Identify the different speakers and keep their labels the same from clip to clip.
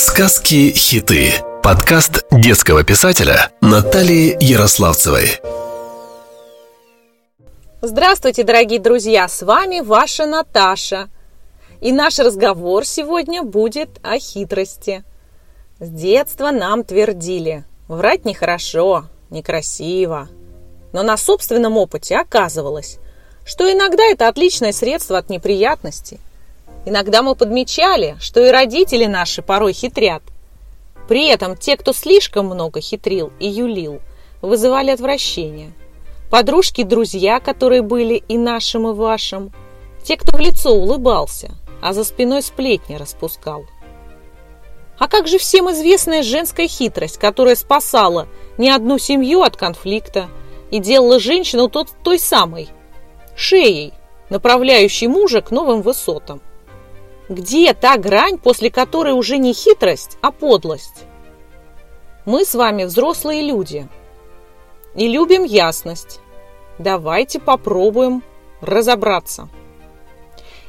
Speaker 1: Сказки-хиты. Подкаст детского писателя Натальи Ярославцевой.
Speaker 2: Здравствуйте, дорогие друзья! С вами ваша Наташа. И наш разговор сегодня будет о хитрости. С детства нам твердили, врать нехорошо, некрасиво. Но на собственном опыте оказывалось, что иногда это отличное средство от неприятностей. Иногда мы подмечали, что и родители наши порой хитрят. При этом те, кто слишком много хитрил и юлил, вызывали отвращение. Подружки, друзья, которые были и нашим, и вашим. Те, кто в лицо улыбался, а за спиной сплетни распускал. А как же всем известная женская хитрость, которая спасала не одну семью от конфликта и делала женщину тот, той самой, шеей, направляющей мужа к новым высотам? Где та грань, после которой уже не хитрость, а подлость? Мы с вами взрослые люди и любим ясность. Давайте попробуем разобраться.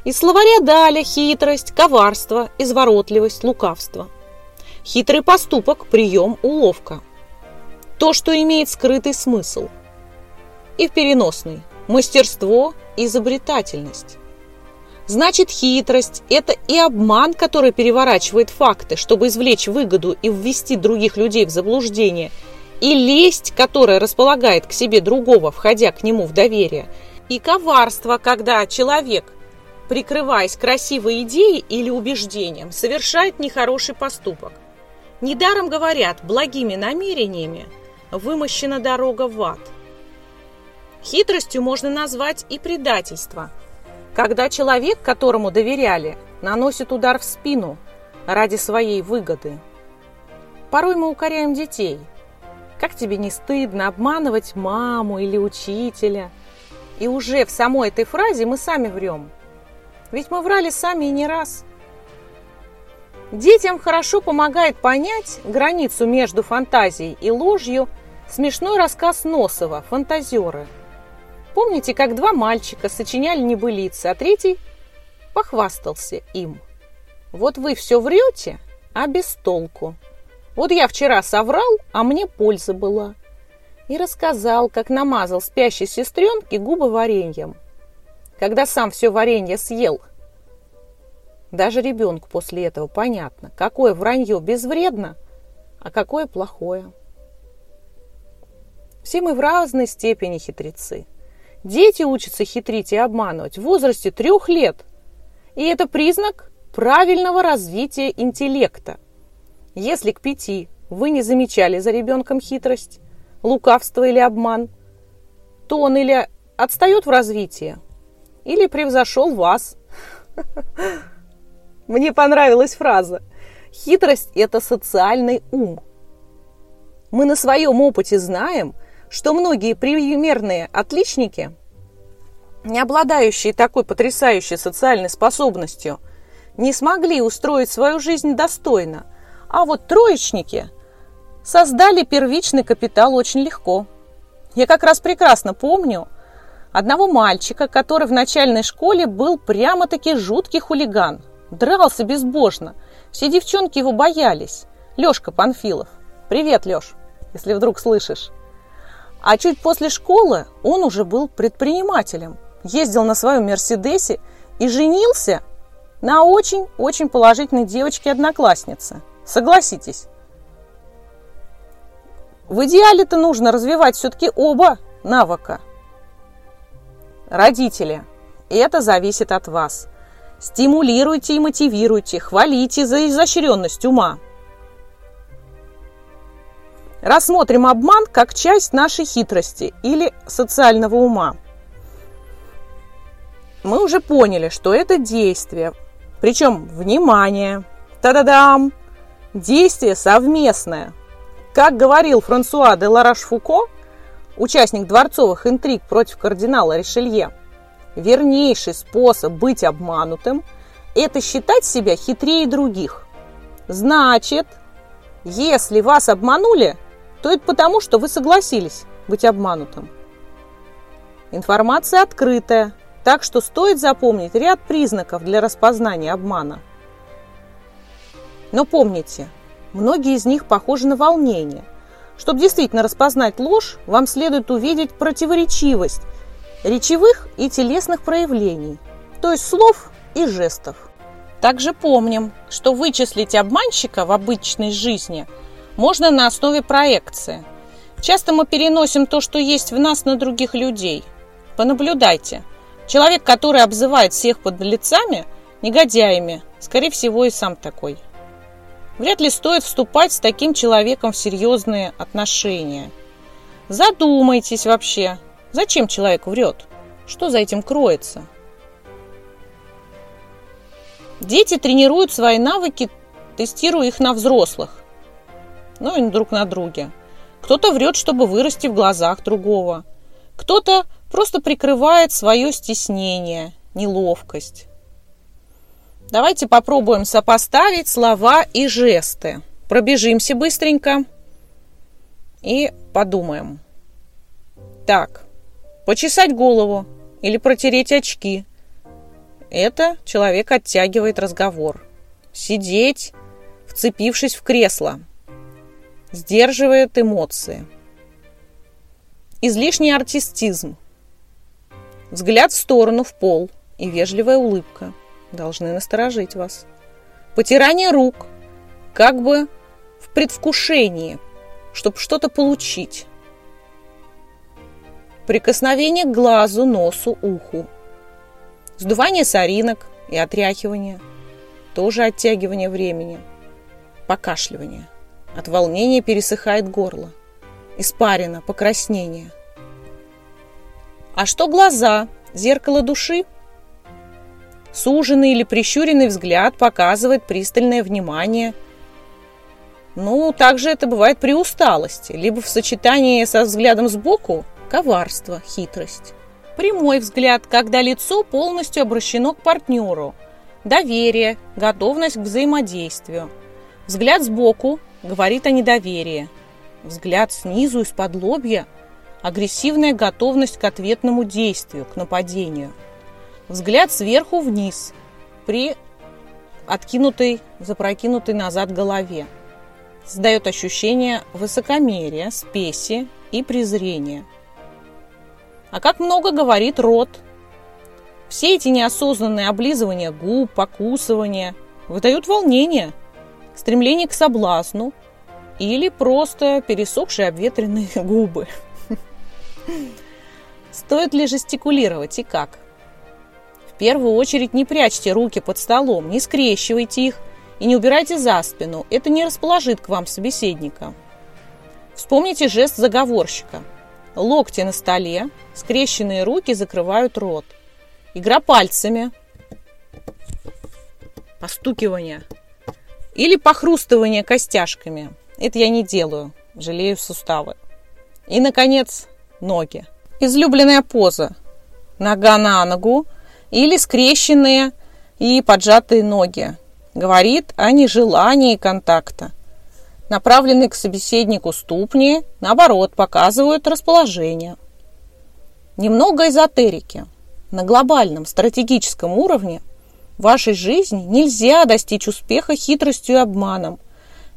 Speaker 2: Из словаря дали хитрость, коварство, изворотливость, лукавство. Хитрый поступок, прием, уловка. То, что имеет скрытый смысл. И в переносный – мастерство, изобретательность. Значит, хитрость – это и обман, который переворачивает факты, чтобы извлечь выгоду и ввести других людей в заблуждение, и лесть, которая располагает к себе другого, входя к нему в доверие, и коварство, когда человек, прикрываясь красивой идеей или убеждением, совершает нехороший поступок. Недаром говорят, благими намерениями вымощена дорога в ад. Хитростью можно назвать и предательство – когда человек, которому доверяли, наносит удар в спину ради своей выгоды. Порой мы укоряем детей. Как тебе не стыдно обманывать маму или учителя? И уже в самой этой фразе мы сами врем. Ведь мы врали сами и не раз. Детям хорошо помогает понять границу между фантазией и ложью смешной рассказ Носова «Фантазеры», Помните, как два мальчика сочиняли небылицы, а третий похвастался им. Вот вы все врете, а без толку. Вот я вчера соврал, а мне польза была. И рассказал, как намазал спящей сестренке губы вареньем. Когда сам все варенье съел. Даже ребенку после этого понятно, какое вранье безвредно, а какое плохое. Все мы в разной степени хитрецы – Дети учатся хитрить и обманывать в возрасте трех лет. И это признак правильного развития интеллекта. Если к пяти вы не замечали за ребенком хитрость, лукавство или обман, то он или отстает в развитии, или превзошел вас. Мне понравилась фраза. Хитрость – это социальный ум. Мы на своем опыте знаем – что многие примерные отличники, не обладающие такой потрясающей социальной способностью, не смогли устроить свою жизнь достойно, а вот троечники создали первичный капитал очень легко. Я как раз прекрасно помню одного мальчика, который в начальной школе был прямо-таки жуткий хулиган, дрался безбожно. Все девчонки его боялись. Лешка Панфилов. Привет, Леш, если вдруг слышишь. А чуть после школы он уже был предпринимателем, ездил на своем Мерседесе и женился на очень-очень положительной девочке-однокласснице. Согласитесь. В идеале-то нужно развивать все-таки оба навыка. Родители, это зависит от вас. Стимулируйте и мотивируйте, хвалите за изощренность ума – Рассмотрим обман как часть нашей хитрости или социального ума. Мы уже поняли, что это действие, причем, внимание, та-да-дам, действие совместное. Как говорил Франсуа де Лараш-Фуко, участник дворцовых интриг против кардинала Ришелье, вернейший способ быть обманутым – это считать себя хитрее других. Значит, если вас обманули – то это потому, что вы согласились быть обманутым. Информация открытая, так что стоит запомнить ряд признаков для распознания обмана. Но помните, многие из них похожи на волнение. Чтобы действительно распознать ложь, вам следует увидеть противоречивость речевых и телесных проявлений, то есть слов и жестов. Также помним, что вычислить обманщика в обычной жизни можно на основе проекции. Часто мы переносим то, что есть в нас, на других людей. Понаблюдайте. Человек, который обзывает всех под лицами, негодяями, скорее всего, и сам такой. Вряд ли стоит вступать с таким человеком в серьезные отношения. Задумайтесь вообще, зачем человек врет? Что за этим кроется? Дети тренируют свои навыки, тестируя их на взрослых, ну и друг на друге. Кто-то врет, чтобы вырасти в глазах другого. Кто-то просто прикрывает свое стеснение, неловкость. Давайте попробуем сопоставить слова и жесты. Пробежимся быстренько и подумаем. Так, почесать голову или протереть очки – это человек оттягивает разговор. Сидеть, вцепившись в кресло. Сдерживает эмоции. Излишний артистизм. Взгляд в сторону, в пол и вежливая улыбка должны насторожить вас. Потирание рук, как бы в предвкушении, чтобы что-то получить. Прикосновение к глазу, носу, уху – Сдувание соринок и отряхивание. Тоже оттягивание времени. Покашливание. От волнения пересыхает горло. Испарина, покраснение. А что глаза? Зеркало души? Суженный или прищуренный взгляд показывает пристальное внимание. Ну, также это бывает при усталости, либо в сочетании со взглядом сбоку – коварство, хитрость. Прямой взгляд, когда лицо полностью обращено к партнеру. Доверие, готовность к взаимодействию. Взгляд сбоку говорит о недоверии. Взгляд снизу из-под лобья – агрессивная готовность к ответному действию, к нападению. Взгляд сверху вниз при откинутой, запрокинутой назад голове. Создает ощущение высокомерия, спеси и презрения – а как много говорит рот. Все эти неосознанные облизывания губ, покусывания выдают волнение, стремление к соблазну или просто пересохшие обветренные губы. Стоит ли жестикулировать и как? В первую очередь не прячьте руки под столом, не скрещивайте их и не убирайте за спину. Это не расположит к вам собеседника. Вспомните жест заговорщика – Локти на столе, скрещенные руки закрывают рот. Игра пальцами. Постукивание. Или похрустывание костяшками. Это я не делаю. Жалею суставы. И, наконец, ноги. Излюбленная поза. Нога на ногу или скрещенные и поджатые ноги. Говорит о нежелании контакта. Направленные к собеседнику ступни, наоборот, показывают расположение. Немного эзотерики. На глобальном стратегическом уровне вашей жизни нельзя достичь успеха хитростью и обманом,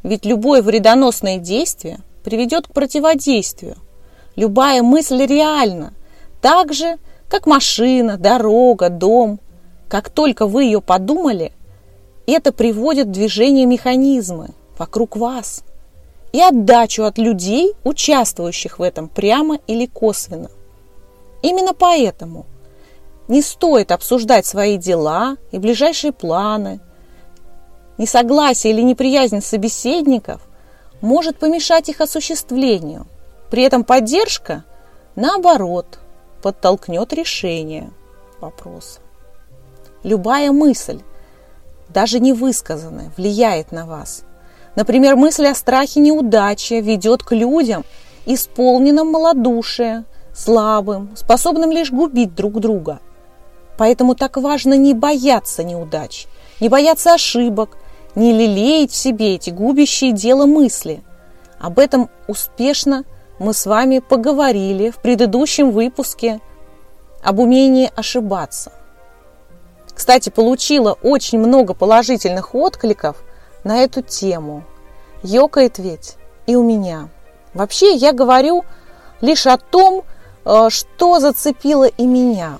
Speaker 2: ведь любое вредоносное действие приведет к противодействию. Любая мысль реальна, так же, как машина, дорога, дом. Как только вы ее подумали, это приводит в движение механизмы – вокруг вас и отдачу от людей, участвующих в этом прямо или косвенно. Именно поэтому не стоит обсуждать свои дела и ближайшие планы. Несогласие или неприязнь собеседников может помешать их осуществлению. При этом поддержка, наоборот, подтолкнет решение вопроса. Любая мысль, даже невысказанная, влияет на вас – Например, мысль о страхе неудачи ведет к людям, исполненным малодушия, слабым, способным лишь губить друг друга. Поэтому так важно не бояться неудач, не бояться ошибок, не лелеять в себе эти губящие дело мысли. Об этом успешно мы с вами поговорили в предыдущем выпуске об умении ошибаться. Кстати, получила очень много положительных откликов – на эту тему. Ёкает ведь и у меня. Вообще я говорю лишь о том, э, что зацепило и меня,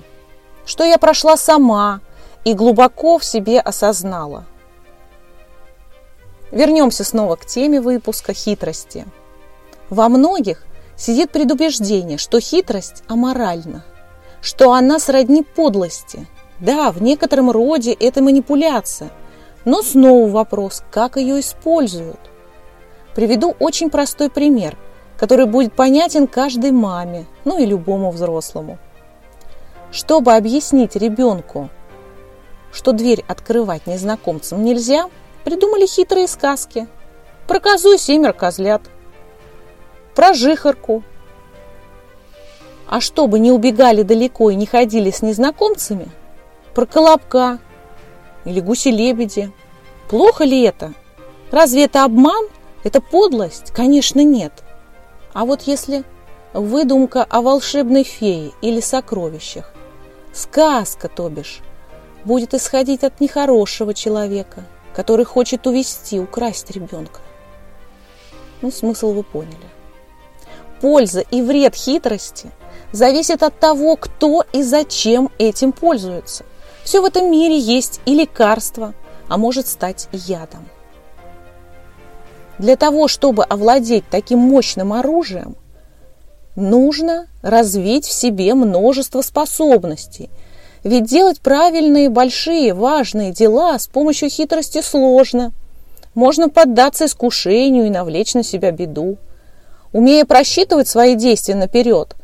Speaker 2: что я прошла сама и глубоко в себе осознала. Вернемся снова к теме выпуска хитрости. Во многих сидит предубеждение, что хитрость аморальна, что она сродни подлости. Да, в некотором роде это манипуляция, но снова вопрос, как ее используют. Приведу очень простой пример, который будет понятен каждой маме, ну и любому взрослому. Чтобы объяснить ребенку, что дверь открывать незнакомцам нельзя, придумали хитрые сказки. Про козу и семеро козлят, про жихарку. А чтобы не убегали далеко и не ходили с незнакомцами, про колобка или гуси-лебеди. Плохо ли это? Разве это обман? Это подлость? Конечно, нет. А вот если выдумка о волшебной фее или сокровищах, сказка, то бишь, будет исходить от нехорошего человека, который хочет увести, украсть ребенка. Ну, смысл вы поняли польза и вред хитрости зависит от того, кто и зачем этим пользуется. Все в этом мире есть и лекарство, а может стать ядом. Для того, чтобы овладеть таким мощным оружием, нужно развить в себе множество способностей. Ведь делать правильные, большие, важные дела с помощью хитрости сложно. Можно поддаться искушению и навлечь на себя беду. Умея просчитывать свои действия наперед,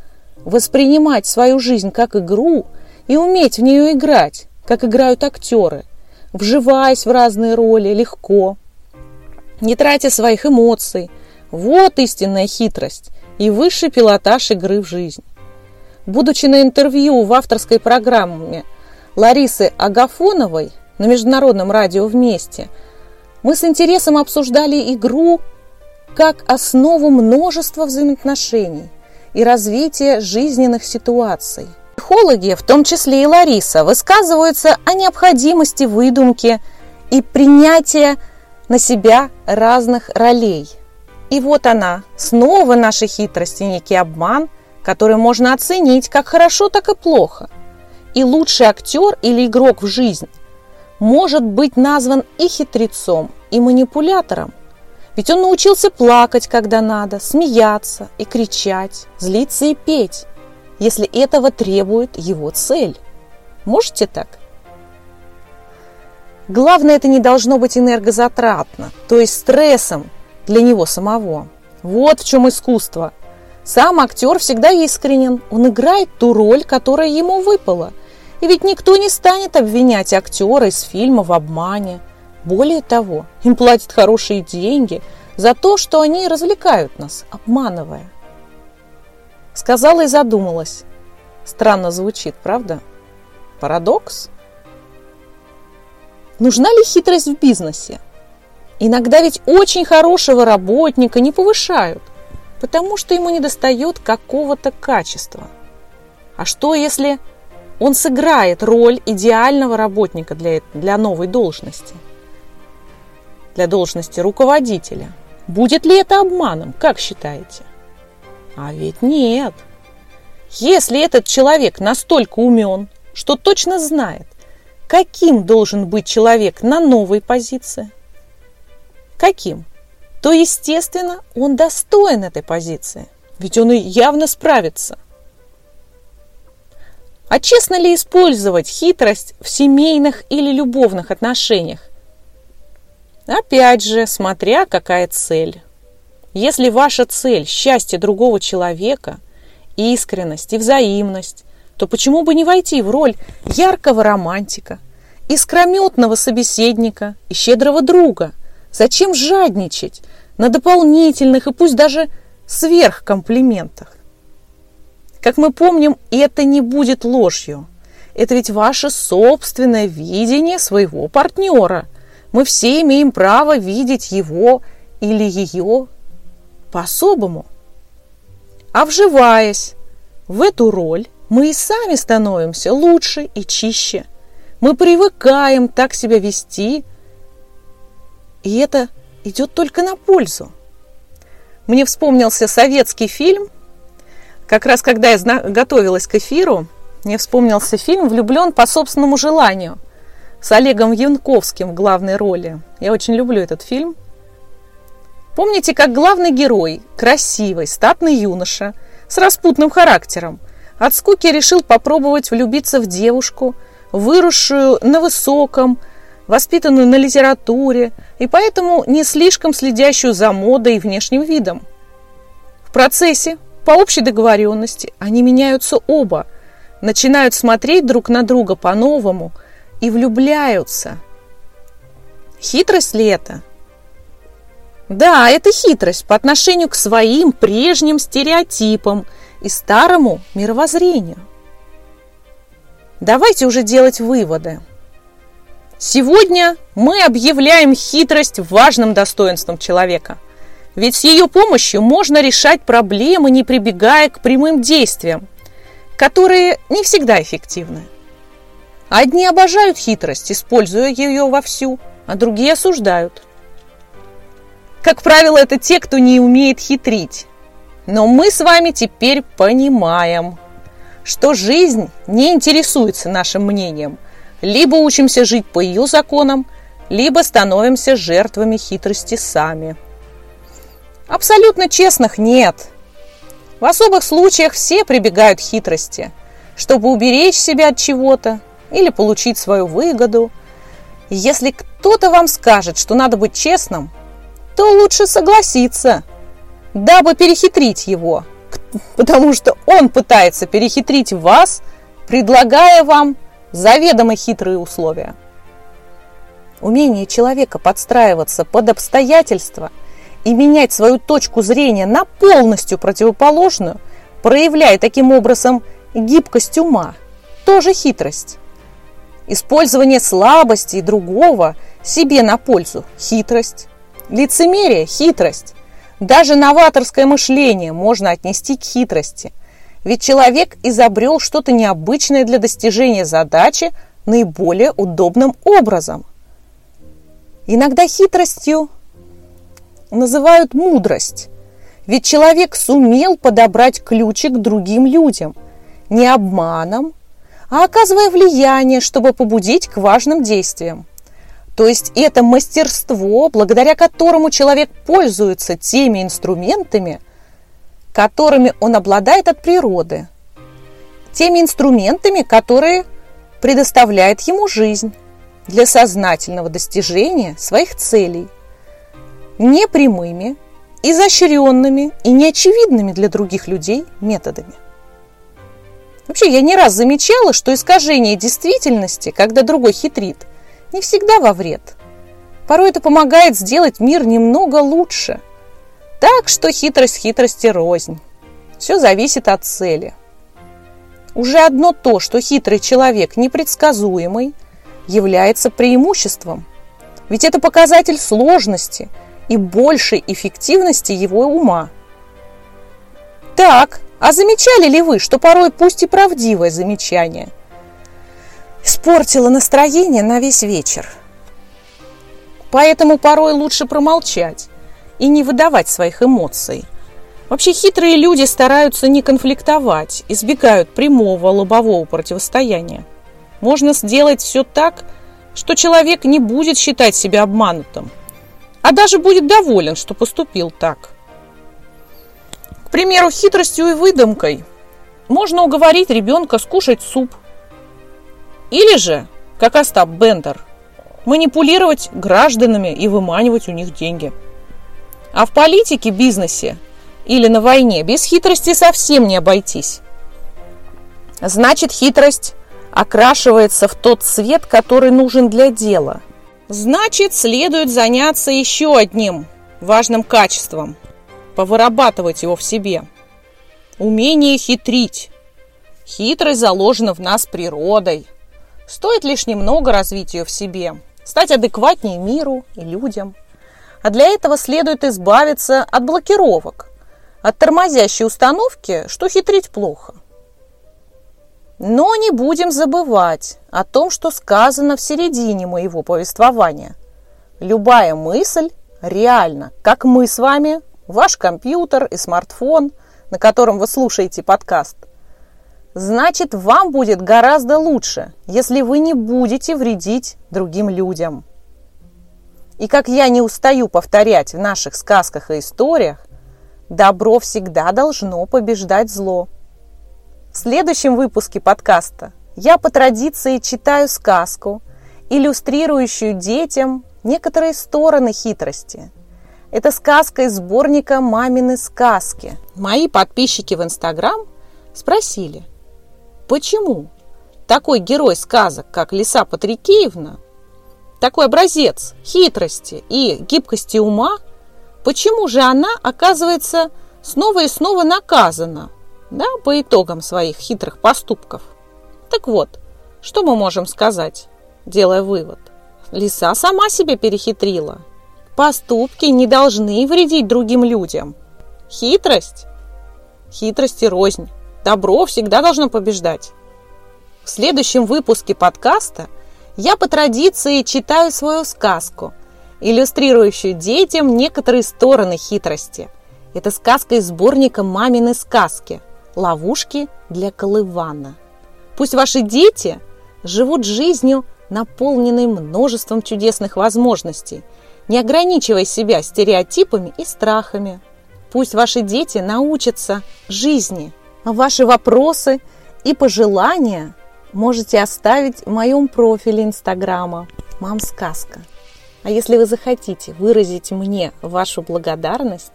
Speaker 2: воспринимать свою жизнь как игру и уметь в нее играть, как играют актеры, вживаясь в разные роли легко, не тратя своих эмоций. Вот истинная хитрость и высший пилотаж игры в жизнь. Будучи на интервью в авторской программе Ларисы Агафоновой на Международном радио «Вместе», мы с интересом обсуждали игру как основу множества взаимоотношений и развития жизненных ситуаций. Психологи, в том числе и Лариса, высказываются о необходимости выдумки и принятия на себя разных ролей. И вот она, снова наша хитрость и некий обман, который можно оценить как хорошо, так и плохо. И лучший актер или игрок в жизнь может быть назван и хитрецом, и манипулятором, ведь он научился плакать, когда надо, смеяться и кричать, злиться и петь, если этого требует его цель. Можете так? Главное, это не должно быть энергозатратно, то есть стрессом для него самого. Вот в чем искусство. Сам актер всегда искренен, он играет ту роль, которая ему выпала. И ведь никто не станет обвинять актера из фильма в обмане – более того, им платят хорошие деньги за то, что они развлекают нас, обманывая. Сказала и задумалась. Странно звучит, правда? Парадокс? Нужна ли хитрость в бизнесе? Иногда ведь очень хорошего работника не повышают, потому что ему недостает какого-то качества. А что, если он сыграет роль идеального работника для, для новой должности – для должности руководителя. Будет ли это обманом, как считаете? А ведь нет. Если этот человек настолько умен, что точно знает, каким должен быть человек на новой позиции, каким, то, естественно, он достоин этой позиции, ведь он и явно справится. А честно ли использовать хитрость в семейных или любовных отношениях? Опять же, смотря какая цель. Если ваша цель – счастье другого человека, искренность и взаимность, то почему бы не войти в роль яркого романтика, искрометного собеседника и щедрого друга? Зачем жадничать на дополнительных и пусть даже сверхкомплиментах? Как мы помним, это не будет ложью. Это ведь ваше собственное видение своего партнера – мы все имеем право видеть его или ее по-особому. А вживаясь в эту роль, мы и сами становимся лучше и чище. Мы привыкаем так себя вести, И это идет только на пользу. Мне вспомнился советский фильм. Как раз когда я готовилась к эфиру, мне вспомнился фильм «Влюблен по собственному желанию» с Олегом Янковским в главной роли. Я очень люблю этот фильм. Помните, как главный герой, красивый, статный юноша, с распутным характером, от скуки решил попробовать влюбиться в девушку, выросшую на высоком, воспитанную на литературе и поэтому не слишком следящую за модой и внешним видом. В процессе, по общей договоренности, они меняются оба, начинают смотреть друг на друга по-новому и влюбляются. Хитрость ли это? Да, это хитрость по отношению к своим прежним стереотипам и старому мировоззрению. Давайте уже делать выводы. Сегодня мы объявляем хитрость важным достоинством человека. Ведь с ее помощью можно решать проблемы, не прибегая к прямым действиям, которые не всегда эффективны. Одни обожают хитрость, используя ее вовсю, а другие осуждают. Как правило, это те, кто не умеет хитрить. Но мы с вами теперь понимаем, что жизнь не интересуется нашим мнением – либо учимся жить по ее законам, либо становимся жертвами хитрости сами. Абсолютно честных нет. В особых случаях все прибегают к хитрости, чтобы уберечь себя от чего-то или получить свою выгоду. Если кто-то вам скажет, что надо быть честным, то лучше согласиться, дабы перехитрить его, потому что он пытается перехитрить вас, предлагая вам заведомо хитрые условия. Умение человека подстраиваться под обстоятельства и менять свою точку зрения на полностью противоположную, проявляя таким образом гибкость ума, тоже хитрость. Использование слабости другого себе на пользу – хитрость. Лицемерие – хитрость. Даже новаторское мышление можно отнести к хитрости – ведь человек изобрел что-то необычное для достижения задачи наиболее удобным образом. Иногда хитростью называют мудрость, ведь человек сумел подобрать ключи к другим людям, не обманом, а оказывая влияние, чтобы побудить к важным действиям. То есть это мастерство, благодаря которому человек пользуется теми инструментами – которыми он обладает от природы, теми инструментами, которые предоставляет ему жизнь для сознательного достижения своих целей, непрямыми, изощренными и неочевидными для других людей методами. Вообще, я не раз замечала, что искажение действительности, когда другой хитрит, не всегда во вред. Порой это помогает сделать мир немного лучше – так что хитрость хитрости рознь. Все зависит от цели. Уже одно то, что хитрый человек непредсказуемый, является преимуществом. Ведь это показатель сложности и большей эффективности его ума. Так, а замечали ли вы, что порой пусть и правдивое замечание испортило настроение на весь вечер? Поэтому порой лучше промолчать, и не выдавать своих эмоций. Вообще хитрые люди стараются не конфликтовать, избегают прямого лобового противостояния. Можно сделать все так, что человек не будет считать себя обманутым, а даже будет доволен, что поступил так. К примеру, хитростью и выдумкой можно уговорить ребенка скушать суп. Или же, как Остап Бендер, манипулировать гражданами и выманивать у них деньги – а в политике, бизнесе или на войне без хитрости совсем не обойтись. Значит, хитрость окрашивается в тот цвет, который нужен для дела. Значит, следует заняться еще одним важным качеством – повырабатывать его в себе. Умение хитрить. Хитрость заложена в нас природой. Стоит лишь немного развить ее в себе, стать адекватнее миру и людям – а для этого следует избавиться от блокировок, от тормозящей установки, что хитрить плохо. Но не будем забывать о том, что сказано в середине моего повествования. любая мысль реальна, как мы с вами, ваш компьютер и смартфон, на котором вы слушаете подкаст, значит, вам будет гораздо лучше, если вы не будете вредить другим людям. И как я не устаю повторять в наших сказках и историях, добро всегда должно побеждать зло. В следующем выпуске подкаста я по традиции читаю сказку, иллюстрирующую детям некоторые стороны хитрости. Это сказка из сборника «Мамины сказки». Мои подписчики в Инстаграм спросили, почему такой герой сказок, как Лиса Патрикеевна, такой образец хитрости и гибкости ума, почему же она оказывается снова и снова наказана да, по итогам своих хитрых поступков? Так вот, что мы можем сказать, делая вывод? Лиса сама себя перехитрила. Поступки не должны вредить другим людям. Хитрость? Хитрость и рознь. Добро всегда должно побеждать. В следующем выпуске подкаста я по традиции читаю свою сказку, иллюстрирующую детям некоторые стороны хитрости. Это сказка из сборника «Мамины сказки. Ловушки для колывана». Пусть ваши дети живут жизнью, наполненной множеством чудесных возможностей, не ограничивая себя стереотипами и страхами. Пусть ваши дети научатся жизни – Ваши вопросы и пожелания можете оставить в моем профиле Инстаграма «Мам Сказка». А если вы захотите выразить мне вашу благодарность,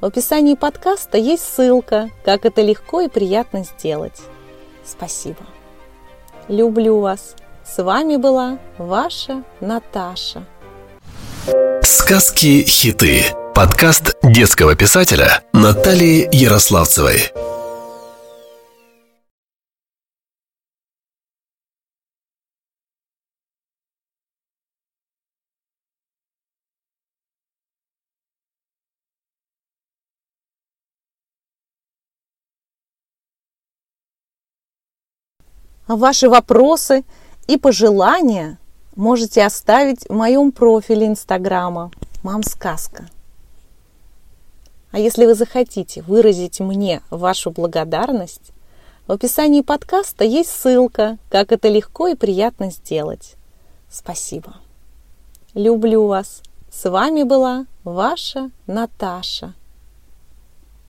Speaker 2: в описании подкаста есть ссылка, как это легко и приятно сделать. Спасибо. Люблю вас. С вами была ваша Наташа.
Speaker 1: Сказки-хиты. Подкаст детского писателя Натальи Ярославцевой.
Speaker 2: Ваши вопросы и пожелания можете оставить в моем профиле Инстаграма «Мам Сказка». А если вы захотите выразить мне вашу благодарность, в описании подкаста есть ссылка, как это легко и приятно сделать. Спасибо. Люблю вас. С вами была ваша Наташа.